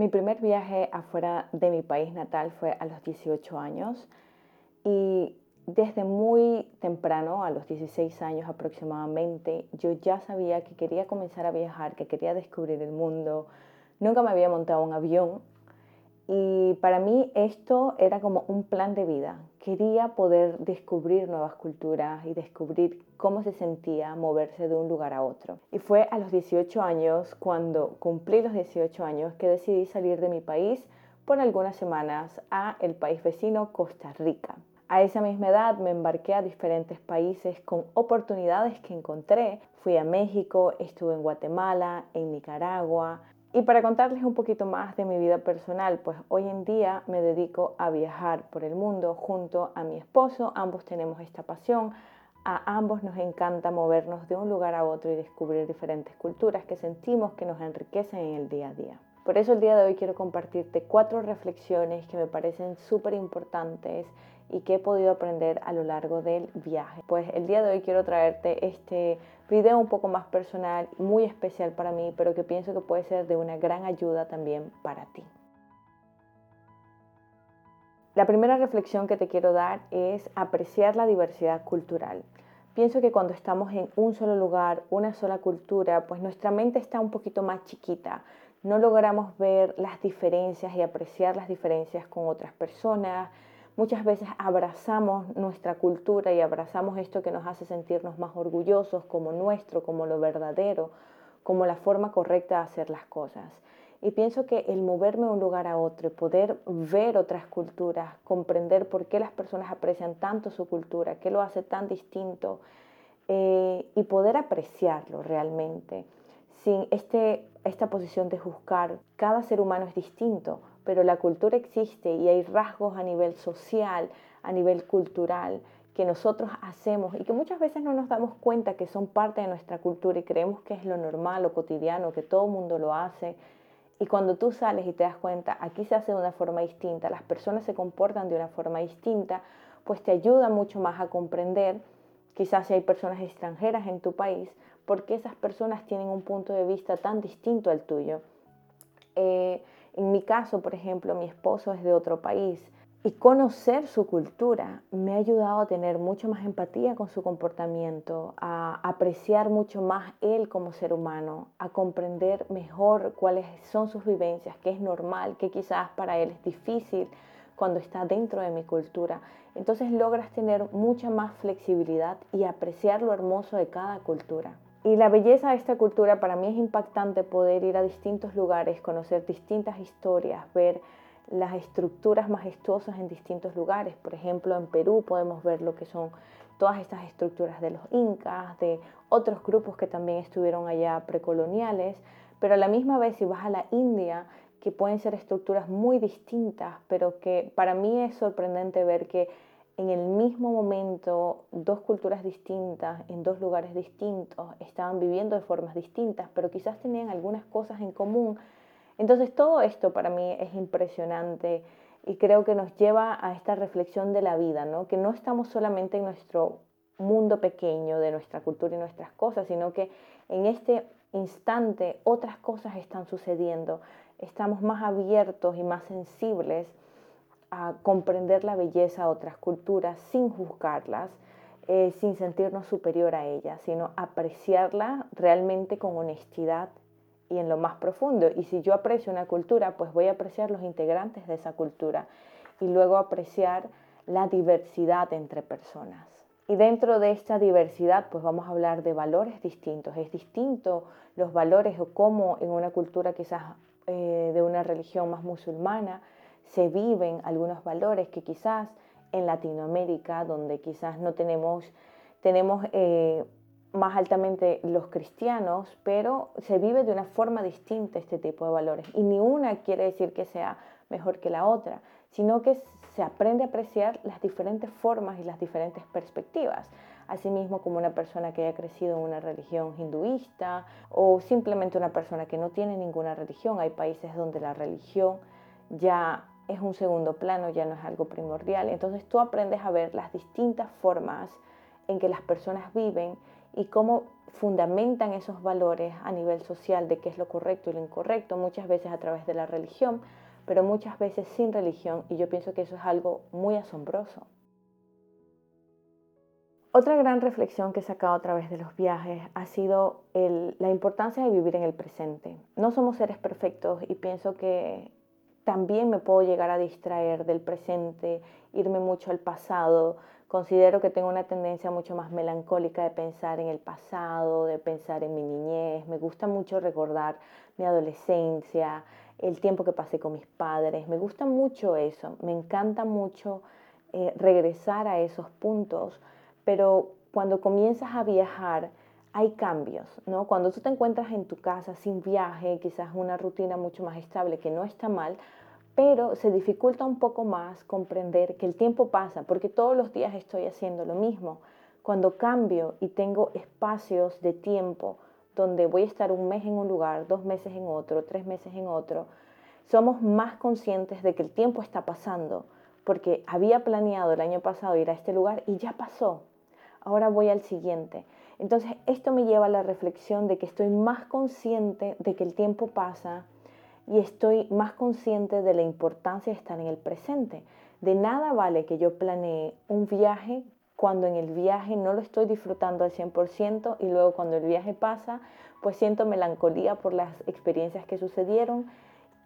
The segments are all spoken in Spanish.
Mi primer viaje afuera de mi país natal fue a los 18 años y desde muy temprano, a los 16 años aproximadamente, yo ya sabía que quería comenzar a viajar, que quería descubrir el mundo. Nunca me había montado un avión y para mí esto era como un plan de vida. Quería poder descubrir nuevas culturas y descubrir cómo se sentía moverse de un lugar a otro. Y fue a los 18 años, cuando cumplí los 18 años, que decidí salir de mi país por algunas semanas a el país vecino Costa Rica. A esa misma edad me embarqué a diferentes países con oportunidades que encontré. Fui a México, estuve en Guatemala, en Nicaragua. Y para contarles un poquito más de mi vida personal, pues hoy en día me dedico a viajar por el mundo junto a mi esposo. Ambos tenemos esta pasión. A ambos nos encanta movernos de un lugar a otro y descubrir diferentes culturas que sentimos que nos enriquecen en el día a día. Por eso el día de hoy quiero compartirte cuatro reflexiones que me parecen súper importantes y que he podido aprender a lo largo del viaje. Pues el día de hoy quiero traerte este video un poco más personal, muy especial para mí, pero que pienso que puede ser de una gran ayuda también para ti. La primera reflexión que te quiero dar es apreciar la diversidad cultural. Pienso que cuando estamos en un solo lugar, una sola cultura, pues nuestra mente está un poquito más chiquita. No logramos ver las diferencias y apreciar las diferencias con otras personas, Muchas veces abrazamos nuestra cultura y abrazamos esto que nos hace sentirnos más orgullosos como nuestro, como lo verdadero, como la forma correcta de hacer las cosas. Y pienso que el moverme de un lugar a otro, poder ver otras culturas, comprender por qué las personas aprecian tanto su cultura, qué lo hace tan distinto, eh, y poder apreciarlo realmente, sin este, esta posición de juzgar. Cada ser humano es distinto, pero la cultura existe y hay rasgos a nivel social, a nivel cultural que nosotros hacemos y que muchas veces no nos damos cuenta que son parte de nuestra cultura y creemos que es lo normal, lo cotidiano, que todo el mundo lo hace. Y cuando tú sales y te das cuenta, aquí se hace de una forma distinta, las personas se comportan de una forma distinta, pues te ayuda mucho más a comprender, quizás si hay personas extranjeras en tu país, por qué esas personas tienen un punto de vista tan distinto al tuyo. Eh, en mi caso, por ejemplo, mi esposo es de otro país y conocer su cultura me ha ayudado a tener mucho más empatía con su comportamiento, a apreciar mucho más él como ser humano, a comprender mejor cuáles son sus vivencias, qué es normal, qué quizás para él es difícil cuando está dentro de mi cultura. Entonces logras tener mucha más flexibilidad y apreciar lo hermoso de cada cultura. Y la belleza de esta cultura para mí es impactante poder ir a distintos lugares, conocer distintas historias, ver las estructuras majestuosas en distintos lugares. Por ejemplo, en Perú podemos ver lo que son todas estas estructuras de los incas, de otros grupos que también estuvieron allá precoloniales, pero a la misma vez si vas a la India, que pueden ser estructuras muy distintas, pero que para mí es sorprendente ver que en el mismo momento dos culturas distintas, en dos lugares distintos, estaban viviendo de formas distintas, pero quizás tenían algunas cosas en común. Entonces todo esto para mí es impresionante y creo que nos lleva a esta reflexión de la vida, ¿no? que no estamos solamente en nuestro mundo pequeño de nuestra cultura y nuestras cosas, sino que en este instante otras cosas están sucediendo, estamos más abiertos y más sensibles a comprender la belleza de otras culturas sin juzgarlas, eh, sin sentirnos superior a ellas, sino apreciarla realmente con honestidad y en lo más profundo. Y si yo aprecio una cultura, pues voy a apreciar los integrantes de esa cultura y luego apreciar la diversidad entre personas. Y dentro de esta diversidad, pues vamos a hablar de valores distintos. Es distinto los valores o cómo en una cultura quizás eh, de una religión más musulmana, se viven algunos valores que quizás en Latinoamérica, donde quizás no tenemos, tenemos eh, más altamente los cristianos, pero se vive de una forma distinta este tipo de valores. Y ni una quiere decir que sea mejor que la otra, sino que se aprende a apreciar las diferentes formas y las diferentes perspectivas. Asimismo, como una persona que haya crecido en una religión hinduista o simplemente una persona que no tiene ninguna religión. Hay países donde la religión ya es un segundo plano, ya no es algo primordial. Entonces tú aprendes a ver las distintas formas en que las personas viven y cómo fundamentan esos valores a nivel social de qué es lo correcto y lo incorrecto, muchas veces a través de la religión, pero muchas veces sin religión y yo pienso que eso es algo muy asombroso. Otra gran reflexión que he sacado a través de los viajes ha sido la importancia de vivir en el presente. No somos seres perfectos y pienso que también me puedo llegar a distraer del presente, irme mucho al pasado. Considero que tengo una tendencia mucho más melancólica de pensar en el pasado, de pensar en mi niñez. Me gusta mucho recordar mi adolescencia, el tiempo que pasé con mis padres. Me gusta mucho eso. Me encanta mucho eh, regresar a esos puntos pero cuando comienzas a viajar hay cambios, ¿no? Cuando tú te encuentras en tu casa sin viaje, quizás una rutina mucho más estable, que no está mal, pero se dificulta un poco más comprender que el tiempo pasa, porque todos los días estoy haciendo lo mismo. Cuando cambio y tengo espacios de tiempo donde voy a estar un mes en un lugar, dos meses en otro, tres meses en otro, somos más conscientes de que el tiempo está pasando, porque había planeado el año pasado ir a este lugar y ya pasó, ahora voy al siguiente. Entonces, esto me lleva a la reflexión de que estoy más consciente de que el tiempo pasa y estoy más consciente de la importancia de estar en el presente. De nada vale que yo planee un viaje cuando en el viaje no lo estoy disfrutando al 100% y luego cuando el viaje pasa, pues siento melancolía por las experiencias que sucedieron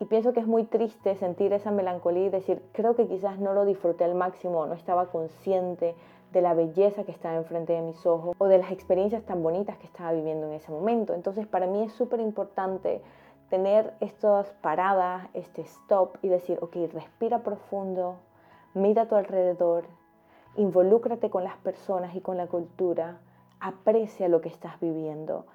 y pienso que es muy triste sentir esa melancolía y decir, creo que quizás no lo disfruté al máximo, no estaba consciente de la belleza que estaba enfrente de mis ojos o de las experiencias tan bonitas que estaba viviendo en ese momento. Entonces para mí es súper importante tener estas paradas, este stop y decir, ok, respira profundo, mira a tu alrededor, involúcrate con las personas y con la cultura, aprecia lo que estás viviendo.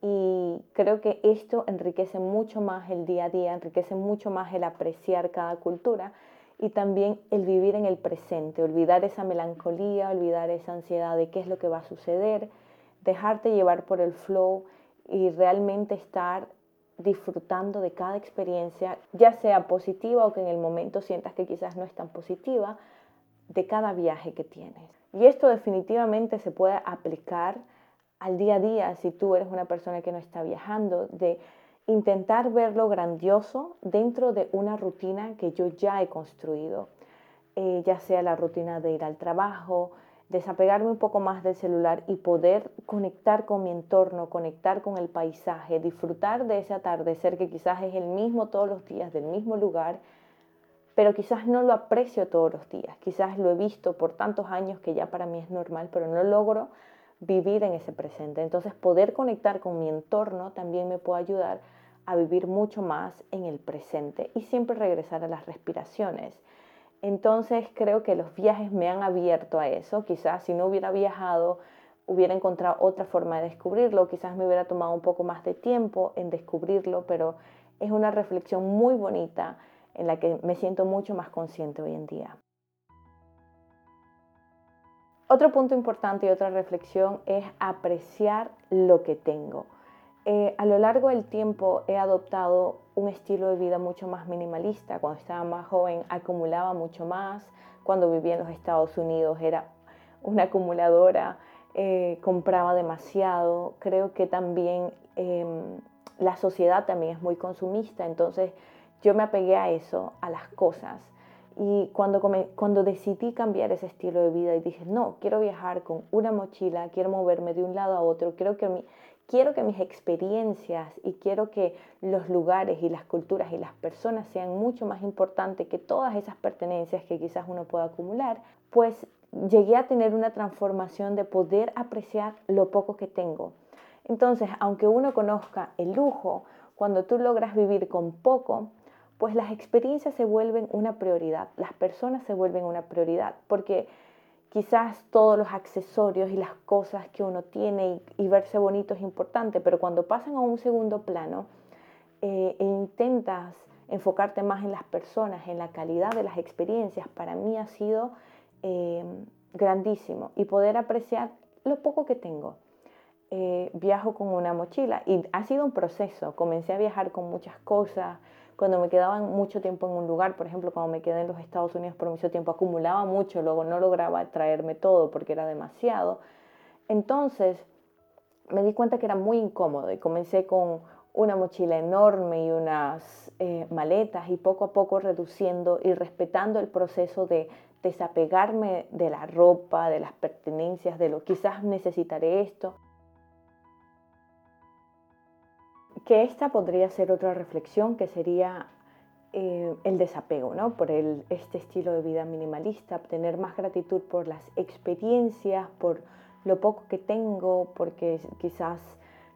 Y creo que esto enriquece mucho más el día a día, enriquece mucho más el apreciar cada cultura y también el vivir en el presente, olvidar esa melancolía, olvidar esa ansiedad de qué es lo que va a suceder, dejarte llevar por el flow y realmente estar disfrutando de cada experiencia, ya sea positiva o que en el momento sientas que quizás no es tan positiva, de cada viaje que tienes. Y esto definitivamente se puede aplicar al día a día si tú eres una persona que no está viajando, de intentar ver lo grandioso dentro de una rutina que yo ya he construido, eh, ya sea la rutina de ir al trabajo, desapegarme un poco más del celular y poder conectar con mi entorno, conectar con el paisaje, disfrutar de ese atardecer que quizás es el mismo todos los días, del mismo lugar, pero quizás no lo aprecio todos los días, quizás lo he visto por tantos años que ya para mí es normal, pero no logro vivir en ese presente. Entonces poder conectar con mi entorno también me puede ayudar a vivir mucho más en el presente y siempre regresar a las respiraciones. Entonces creo que los viajes me han abierto a eso. Quizás si no hubiera viajado hubiera encontrado otra forma de descubrirlo, quizás me hubiera tomado un poco más de tiempo en descubrirlo, pero es una reflexión muy bonita en la que me siento mucho más consciente hoy en día. Otro punto importante y otra reflexión es apreciar lo que tengo. Eh, a lo largo del tiempo he adoptado un estilo de vida mucho más minimalista. Cuando estaba más joven acumulaba mucho más. Cuando vivía en los Estados Unidos era una acumuladora, eh, compraba demasiado. Creo que también em, la sociedad también es muy consumista, entonces yo me apegué a eso, a las cosas. Y cuando, cuando decidí cambiar ese estilo de vida y dije, no, quiero viajar con una mochila, quiero moverme de un lado a otro, quiero que, quiero que mis experiencias y quiero que los lugares y las culturas y las personas sean mucho más importantes que todas esas pertenencias que quizás uno pueda acumular, pues llegué a tener una transformación de poder apreciar lo poco que tengo. Entonces, aunque uno conozca el lujo, cuando tú logras vivir con poco, pues las experiencias se vuelven una prioridad, las personas se vuelven una prioridad, porque quizás todos los accesorios y las cosas que uno tiene y, verse bonito es importante, pero cuando pasan a un segundo plano eh, e intentas enfocarte más en las personas, en la calidad de las experiencias, para mí ha sido eh, grandísimo y poder apreciar lo poco que tengo. Eh, viajo con una mochila y ha sido un proceso. Comencé a viajar con muchas cosas, cuando me quedaban mucho tiempo en un lugar, por ejemplo, cuando me quedé en los Estados Unidos por mucho tiempo, acumulaba mucho, luego no lograba traerme todo porque era demasiado. Entonces, me di cuenta que era muy incómodo y comencé con una mochila enorme y unas eh, maletas y poco a poco reduciendo y respetando el proceso de desapegarme de la ropa, de las pertenencias, de lo quizás necesitaré esto. Que esta podría ser otra reflexión que sería eh, el desapego, ¿no? Por este estilo de vida minimalista, tener más gratitud por las experiencias, por lo poco que tengo, porque quizás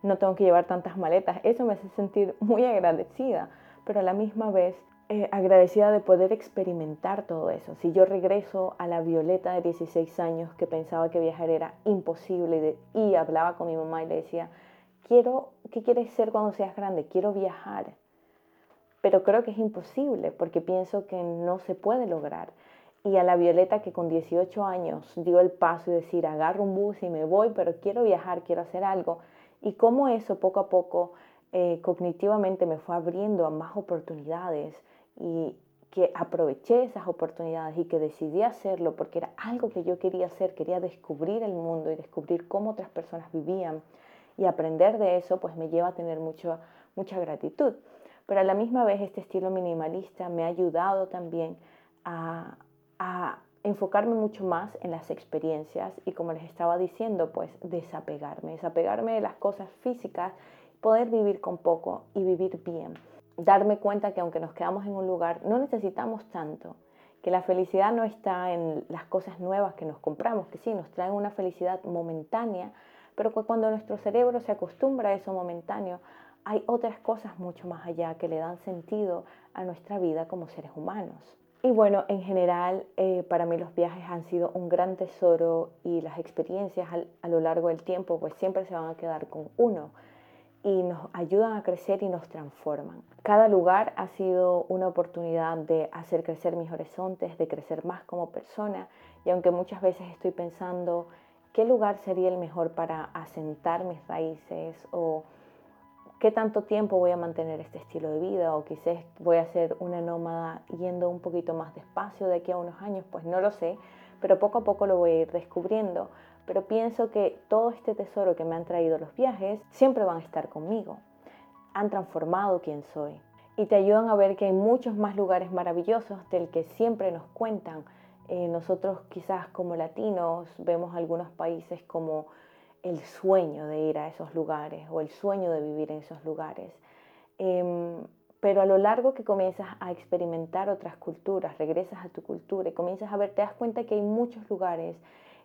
no tengo que llevar tantas maletas. Eso me hace sentir muy agradecida, pero a la misma vez eh, agradecida de poder experimentar todo eso. Si yo regreso a la Violeta de 16 años que pensaba que viajar era imposible y, hablaba con mi mamá y le decía, quiero, ¿qué quieres ser cuando seas grande? Quiero viajar. Pero creo que es imposible porque pienso que no se puede lograr y a la Violeta que con 18 años dio el paso y decir, agarro un bus y me voy, pero quiero viajar, quiero hacer algo. Y cómo eso poco a poco eh, cognitivamente me fue abriendo a más oportunidades y que aproveché esas oportunidades y que decidí hacerlo porque era algo que yo quería hacer, quería descubrir el mundo y descubrir cómo otras personas vivían y aprender de eso pues me lleva a tener mucho, mucha gratitud. Pero a la misma vez este estilo minimalista me ha ayudado también a, enfocarme mucho más en las experiencias y como les estaba diciendo, pues desapegarme, desapegarme de las cosas físicas, poder vivir con poco y vivir bien. Darme cuenta que aunque nos quedamos en un lugar, no necesitamos tanto, que la felicidad no está en las cosas nuevas que nos compramos, que sí, nos traen una felicidad momentánea, pero cuando nuestro cerebro se acostumbra a eso momentáneo, hay otras cosas mucho más allá que le dan sentido a nuestra vida como seres humanos. Y bueno, en general eh, para mí los viajes han sido un gran tesoro y las experiencias a lo largo del tiempo pues siempre se van a quedar con uno y nos ayudan a crecer y nos transforman. Cada lugar ha sido una oportunidad de hacer crecer mis horizontes, de crecer más como persona y aunque muchas veces estoy pensando qué lugar sería el mejor para asentar mis raíces o qué tanto tiempo voy a mantener este estilo de vida o quizás voy a ser una nómada yendo un poquito más despacio de aquí a unos años, pues no lo sé, pero poco a poco lo voy a ir descubriendo. Pero pienso que todo este tesoro que me han traído los viajes siempre van a estar conmigo. Han transformado quién soy y te ayudan a ver que hay muchos más lugares maravillosos del que siempre nos cuentan. Eh, nosotros quizás como latinos vemos algunos países como el sueño de ir a esos lugares o el sueño de vivir en esos lugares. Em, pero a lo largo que comienzas a experimentar otras culturas, regresas a tu cultura y comienzas a ver, te das cuenta que hay muchos lugares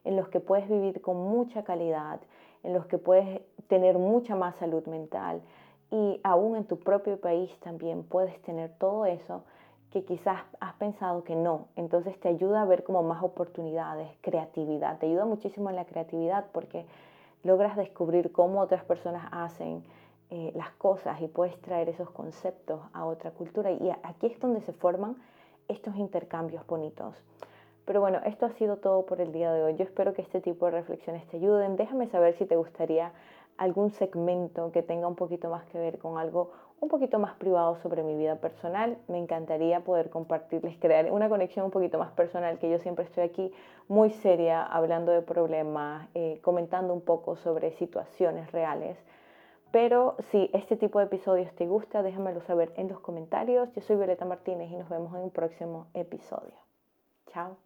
en los que puedes vivir con mucha calidad, en los que puedes tener mucha más salud mental y aún en tu propio país también puedes tener todo eso que quizás has pensado que no. Entonces te ayuda a ver como más oportunidades, creatividad. Te ayuda muchísimo en la creatividad porque logras descubrir cómo otras personas hacen eh, las cosas y puedes traer esos conceptos a otra cultura. Y aquí es donde se forman estos intercambios bonitos. Pero bueno, esto ha sido todo por el día de hoy. Yo espero que este tipo de reflexiones te ayuden. Déjame saber si te gustaría algún segmento que tenga un poquito más que ver con algo un poquito más privado sobre mi vida personal. Me encantaría poder compartirles, crear una conexión un poquito más personal, que yo siempre estoy aquí muy seria, hablando de problemas, eh, comentando un poco sobre situaciones reales. Pero si este tipo de episodios te gusta, déjamelo saber en los comentarios. Yo soy Violeta Martínez y nos vemos en un próximo episodio. Chao.